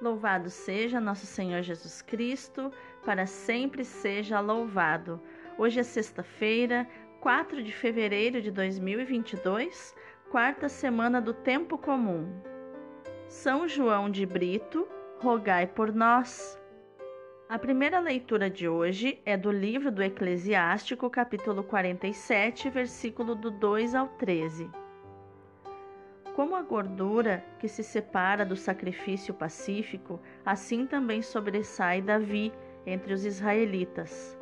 Louvado seja nosso Senhor Jesus Cristo, para sempre seja louvado. Hoje é sexta-feira, 4 de fevereiro de 2022, quarta semana do tempo comum. São João de Brito, rogai por nós. A primeira leitura de hoje é do livro do Eclesiástico, capítulo 47, versículo do 2 ao 13. Como a gordura que se separa do sacrifício pacífico, assim também sobressai Davi entre os israelitas.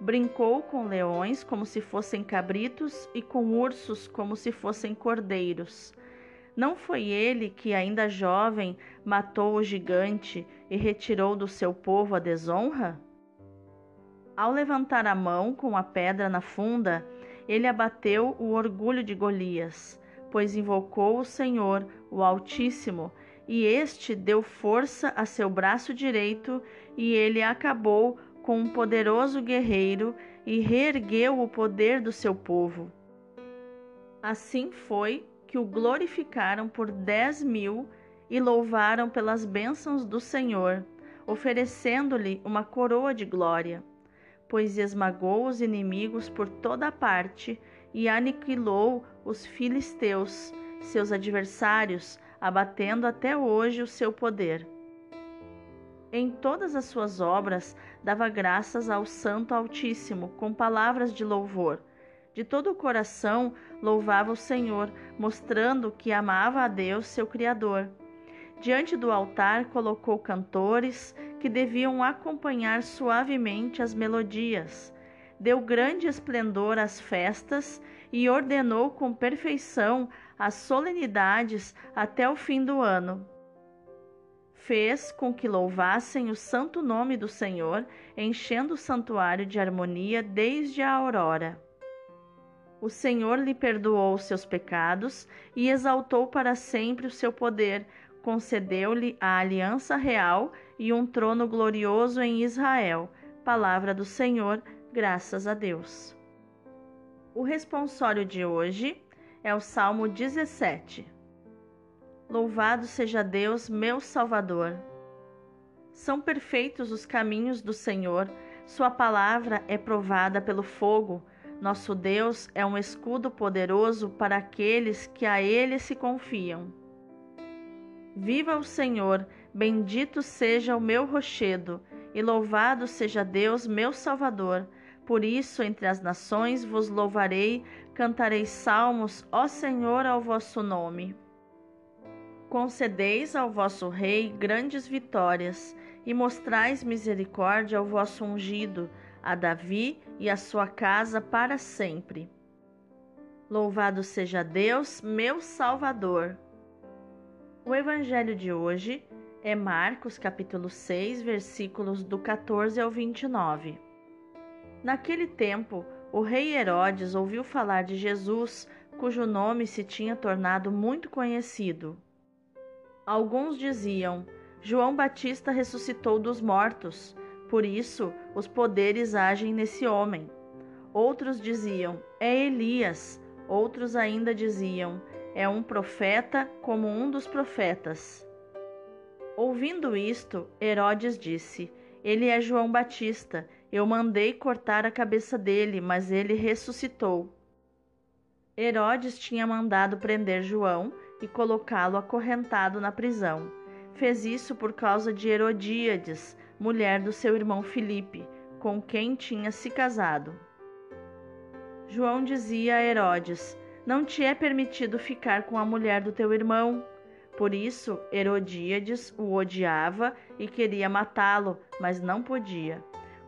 Brincou com leões como se fossem cabritos e com ursos como se fossem cordeiros. Não foi ele que, ainda jovem, matou o gigante e retirou do seu povo a desonra? Ao levantar a mão com a pedra na funda, ele abateu o orgulho de Golias pois invocou o Senhor, o Altíssimo, e este deu força a seu braço direito, e ele acabou com um poderoso guerreiro e reergueu o poder do seu povo. Assim foi que o glorificaram por dez mil e louvaram pelas bênçãos do Senhor, oferecendo-lhe uma coroa de glória, pois esmagou os inimigos por toda parte e aniquilou os filisteus, seus adversários, abatendo até hoje o seu poder. Em todas as suas obras dava graças ao Santo Altíssimo com palavras de louvor. De todo o coração louvava o Senhor, mostrando que amava a Deus, seu Criador. Diante do altar colocou cantores que deviam acompanhar suavemente as melodias deu grande esplendor às festas e ordenou com perfeição as solenidades até o fim do ano. Fez com que louvassem o santo nome do Senhor, enchendo o santuário de harmonia desde a aurora. O Senhor lhe perdoou seus pecados e exaltou para sempre o seu poder, concedeu-lhe a aliança real e um trono glorioso em Israel. Palavra do Senhor, graças a Deus. O responsório de hoje é o Salmo 17. Louvado seja Deus, meu Salvador. São perfeitos os caminhos do Senhor, Sua palavra é provada pelo fogo. Nosso Deus é um escudo poderoso para aqueles que a Ele se confiam. Viva o Senhor, bendito seja o meu rochedo, e louvado seja Deus, meu Salvador por isso, entre as nações vos louvarei, cantarei salmos, ó Senhor, ao vosso nome. Concedeis ao vosso Rei grandes vitórias, e mostrais misericórdia ao vosso ungido, a Davi e a sua casa para sempre. Louvado seja Deus, meu Salvador. O evangelho de hoje é Marcos capítulo 6, versículos do 14 ao 29. Naquele tempo, o rei Herodes ouviu falar de Jesus, cujo nome se tinha tornado muito conhecido. Alguns diziam: João Batista ressuscitou dos mortos, por isso os poderes agem nesse homem. Outros diziam: É Elias. Outros ainda diziam: É um profeta como um dos profetas. Ouvindo isto, Herodes disse: Ele é João Batista eu mandei cortar a cabeça dele, mas ele ressuscitou. Herodes tinha mandado prender João e colocá-lo acorrentado na prisão. Fez isso por causa de Herodíades, mulher do seu irmão Filipe, com quem tinha se casado. João dizia a Herodes: Não te é permitido ficar com a mulher do teu irmão. Por isso, Herodíades o odiava e queria matá-lo, mas não podia.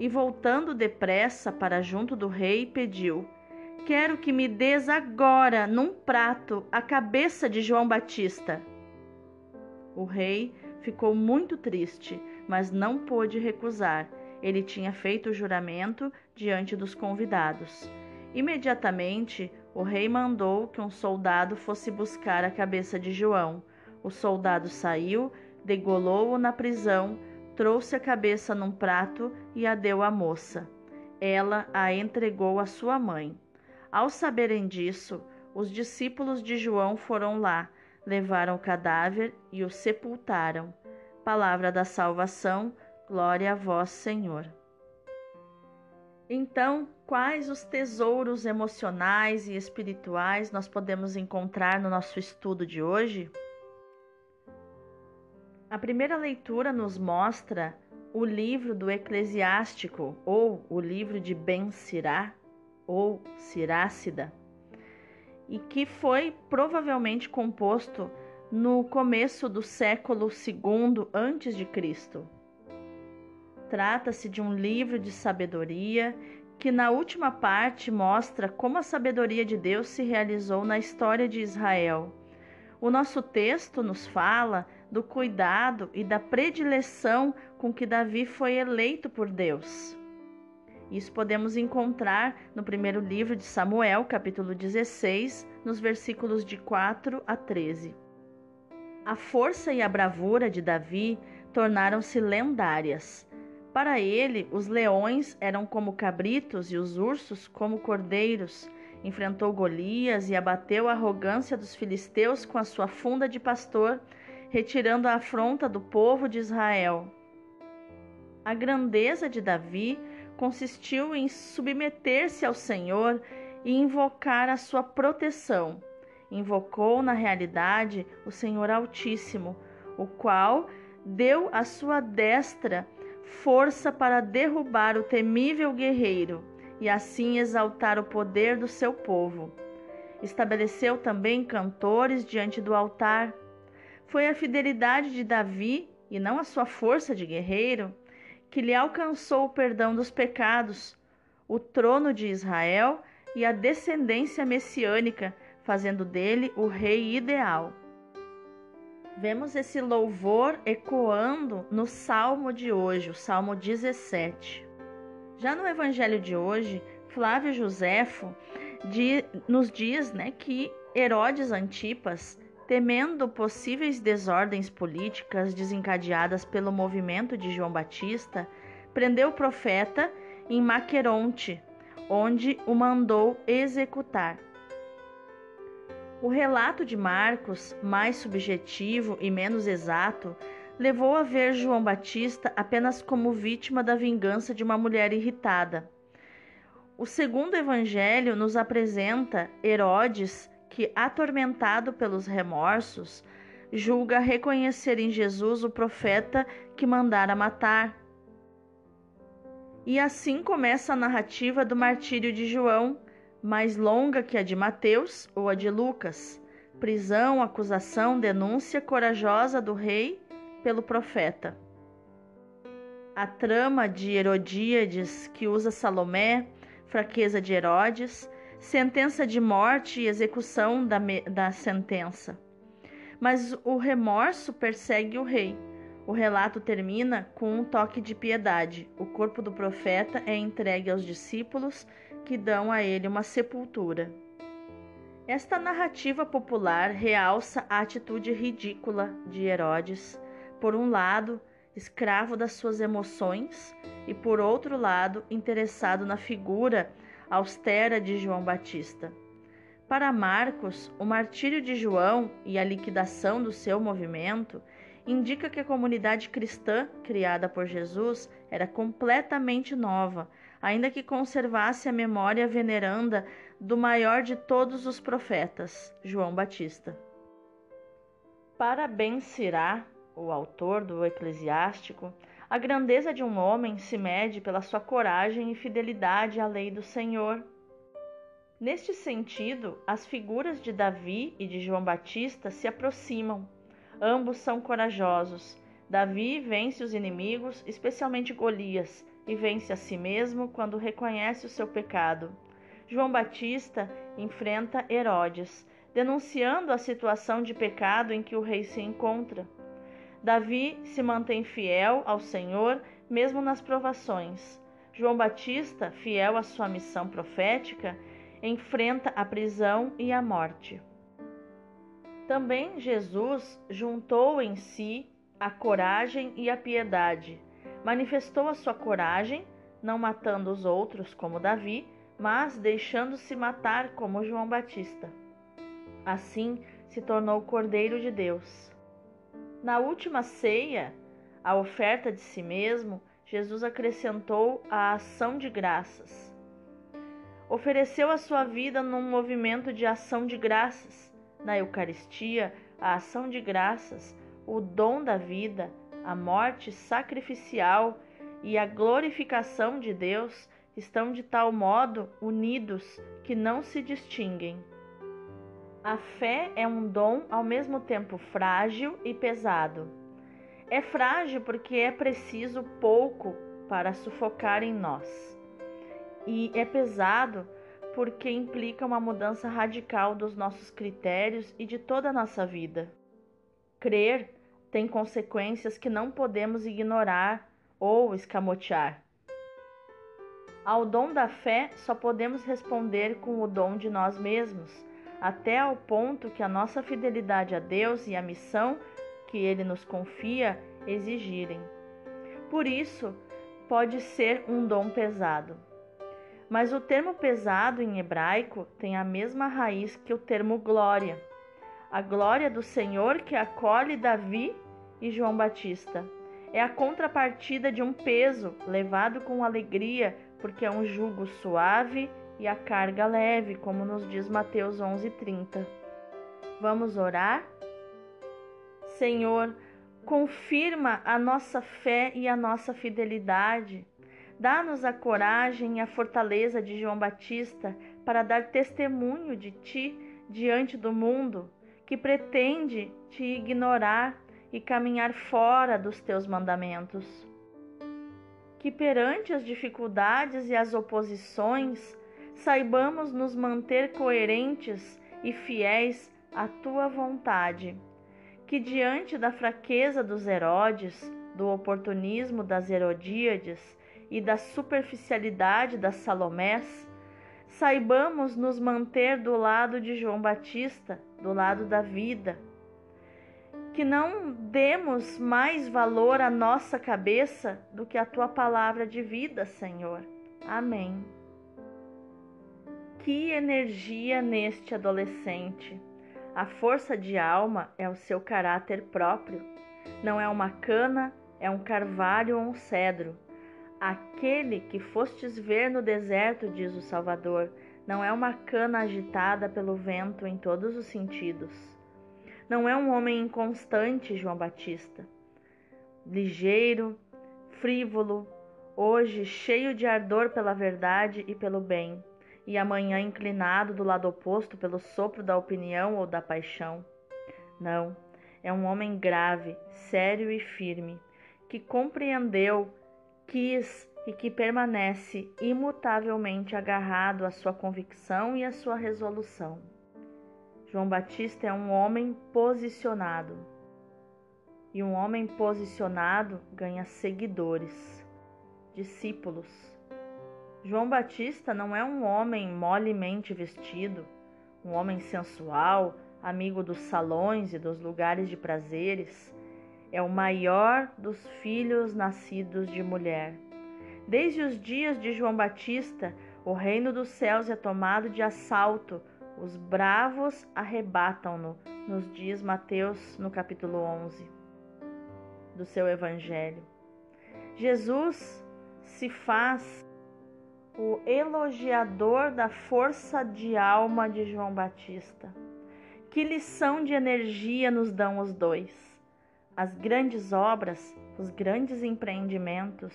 E voltando depressa para junto do rei, pediu: Quero que me des agora, num prato, a cabeça de João Batista. O rei ficou muito triste, mas não pôde recusar. Ele tinha feito o juramento diante dos convidados. Imediatamente, o rei mandou que um soldado fosse buscar a cabeça de João. O soldado saiu, degolou-o na prisão, trouxe a cabeça num prato e a deu à moça. Ela a entregou à sua mãe. Ao saberem disso, os discípulos de João foram lá, levaram o cadáver e o sepultaram. Palavra da salvação, glória a vós, Senhor. Então, quais os tesouros emocionais e espirituais nós podemos encontrar no nosso estudo de hoje? A primeira leitura nos mostra o livro do Eclesiástico, ou o livro de Ben Sirá, ou Sirácida, e que foi provavelmente composto no começo do século II antes de Cristo. Trata-se de um livro de sabedoria que na última parte mostra como a sabedoria de Deus se realizou na história de Israel. O nosso texto nos fala do cuidado e da predileção com que Davi foi eleito por Deus. Isso podemos encontrar no primeiro livro de Samuel, capítulo 16, nos versículos de 4 a 13. A força e a bravura de Davi tornaram-se lendárias. Para ele, os leões eram como cabritos e os ursos como cordeiros. Enfrentou Golias e abateu a arrogância dos filisteus com a sua funda de pastor, retirando a afronta do povo de Israel. A grandeza de Davi consistiu em submeter-se ao Senhor e invocar a sua proteção. Invocou, na realidade, o Senhor Altíssimo, o qual deu à sua destra força para derrubar o temível guerreiro e assim exaltar o poder do seu povo. Estabeleceu também cantores diante do altar. Foi a fidelidade de Davi, e não a sua força de guerreiro, que lhe alcançou o perdão dos pecados, o trono de Israel e a descendência messiânica, fazendo dele o rei ideal. Vemos esse louvor ecoando no salmo de hoje, o salmo 17. Já no evangelho de hoje, Flávio Joséfo nos diz né, que Herodes Antipas, temendo possíveis desordens políticas desencadeadas pelo movimento de João Batista, prendeu o profeta em Maqueronte, onde o mandou executar. O relato de Marcos, mais subjetivo e menos exato, levou a ver João Batista apenas como vítima da vingança de uma mulher irritada. O segundo evangelho nos apresenta Herodes, que, atormentado pelos remorsos, julga reconhecer em Jesus o profeta que mandara matar. E assim começa a narrativa do martírio de João, mais longa que a de Mateus ou a de Lucas. Prisão, acusação, denúncia corajosa do rei pelo profeta. A trama de Herodíades, que usa Salomé, fraqueza de Herodes, sentença de morte e execução da, da sentença. Mas o remorso persegue o rei. O relato termina com um toque de piedade. O corpo do profeta é entregue aos discípulos que dão a ele uma sepultura. Esta narrativa popular realça a atitude ridícula de Herodes, por um lado, escravo das suas emoções, e por outro lado, interessado na figura austera de João Batista. Para Marcos, o martírio de João e a liquidação do seu movimento indica que a comunidade cristã criada por Jesus era completamente nova ainda que conservasse a memória veneranda do maior de todos os profetas, João Batista. Para Ben Sirá, o autor do Eclesiástico, A grandeza de um homem se mede pela sua coragem e fidelidade à lei do Senhor. Neste sentido, as figuras de Davi e de João Batista se aproximam. Ambos são corajosos. Davi vence os inimigos, especialmente Golias, e vence a si mesmo quando reconhece o seu pecado. João Batista enfrenta Herodes, denunciando a situação de pecado em que o rei se encontra. Davi se mantém fiel ao Senhor mesmo nas provações. João Batista, fiel à sua missão profética, enfrenta a prisão e a morte. Também Jesus juntou em si a coragem e a piedade. Manifestou a sua coragem, não matando os outros como Davi, mas deixando-se matar como João Batista. Assim se tornou Cordeiro de Deus. Na última ceia, a oferta de si mesmo, Jesus acrescentou a ação de graças. Ofereceu a sua vida num movimento de ação de graças. Na Eucaristia, a ação de graças, o dom da vida, a morte sacrificial e a glorificação de Deus estão de tal modo unidos que não se distinguem. A fé é um dom ao mesmo tempo frágil e pesado. É frágil porque é preciso pouco para sufocar em nós. E é pesado porque implica uma mudança radical dos nossos critérios e de toda a nossa vida. Crer tem consequências que não podemos ignorar ou escamotear. Ao dom da fé só podemos responder com o dom de nós mesmos até ao ponto que a nossa fidelidade a Deus e a missão que Ele nos confia exigirem. Por isso, pode ser um dom pesado. Mas o termo pesado em hebraico tem a mesma raiz que o termo glória. A glória do Senhor que acolhe Davi e João Batista. É a contrapartida de um peso levado com alegria, porque é um jugo suave e a carga leve, como nos diz Mateus 11:30. Vamos orar? Senhor, confirma a nossa fé e a nossa fidelidade. Dá-nos a coragem e a fortaleza de João Batista para dar testemunho de ti diante do mundo que pretende te ignorar e caminhar fora dos teus mandamentos. Que perante as dificuldades e as oposições saibamos nos manter coerentes e fiéis à tua vontade. Que diante da fraqueza dos Herodes, do oportunismo das Herodíades e da superficialidade das Salomés, saibamos nos manter do lado de João Batista, do lado da vida. Que não demos mais valor à nossa cabeça do que à tua palavra de vida, Senhor. Amém. Que energia neste adolescente! A força de alma é o seu caráter próprio. Não é uma cana, é um carvalho ou um cedro. Aquele que fostes ver no deserto, diz o Salvador, não é uma cana agitada pelo vento em todos os sentidos. Não é um homem inconstante, João Batista. Ligeiro, frívolo, hoje cheio de ardor pela verdade e pelo bem e amanhã inclinado do lado oposto pelo sopro da opinião ou da paixão. Não, é um homem grave, sério e firme, que compreendeu, quis e que permanece imutavelmente agarrado à sua convicção e à sua resolução. João Batista é um homem posicionado. E um homem posicionado ganha seguidores, discípulos. João Batista não é um homem molemente vestido, um homem sensual, amigo dos salões e dos lugares de prazeres. É o maior dos filhos nascidos de mulher. Desde os dias de João Batista, o reino dos céus é tomado de assalto, os bravos arrebatam-no, nos diz Mateus no capítulo 11 do seu evangelho. Jesus se faz o elogiador da força de alma de João Batista. Que lição de energia nos dão os dois. As grandes obras, os grandes empreendimentos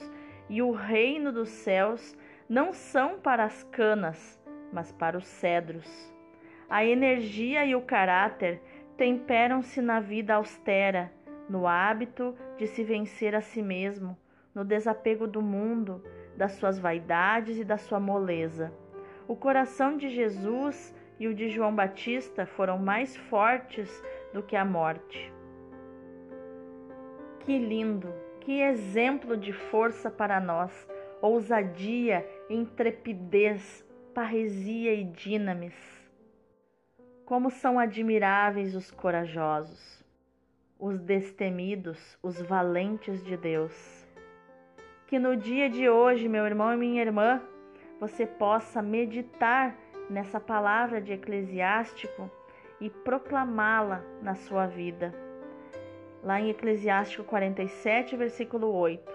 e o reino dos céus não são para as canas, mas para os cedros. A energia e o caráter temperam-se na vida austera, no hábito de se vencer a si mesmo, no desapego do mundo, das suas vaidades e da sua moleza. O coração de Jesus e o de João Batista foram mais fortes do que a morte. Que lindo, que exemplo de força para nós, ousadia, intrepidez, parresia e dinamis. Como são admiráveis os corajosos, os destemidos, os valentes de Deus. Que no dia de hoje, meu irmão e minha irmã, você possa meditar nessa palavra de Eclesiástico e proclamá-la na sua vida. Lá em Eclesiástico 47, versículo 8: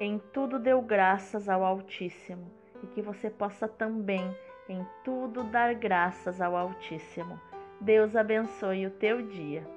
Em tudo deu graças ao Altíssimo, e que você possa também em tudo dar graças ao Altíssimo. Deus abençoe o teu dia.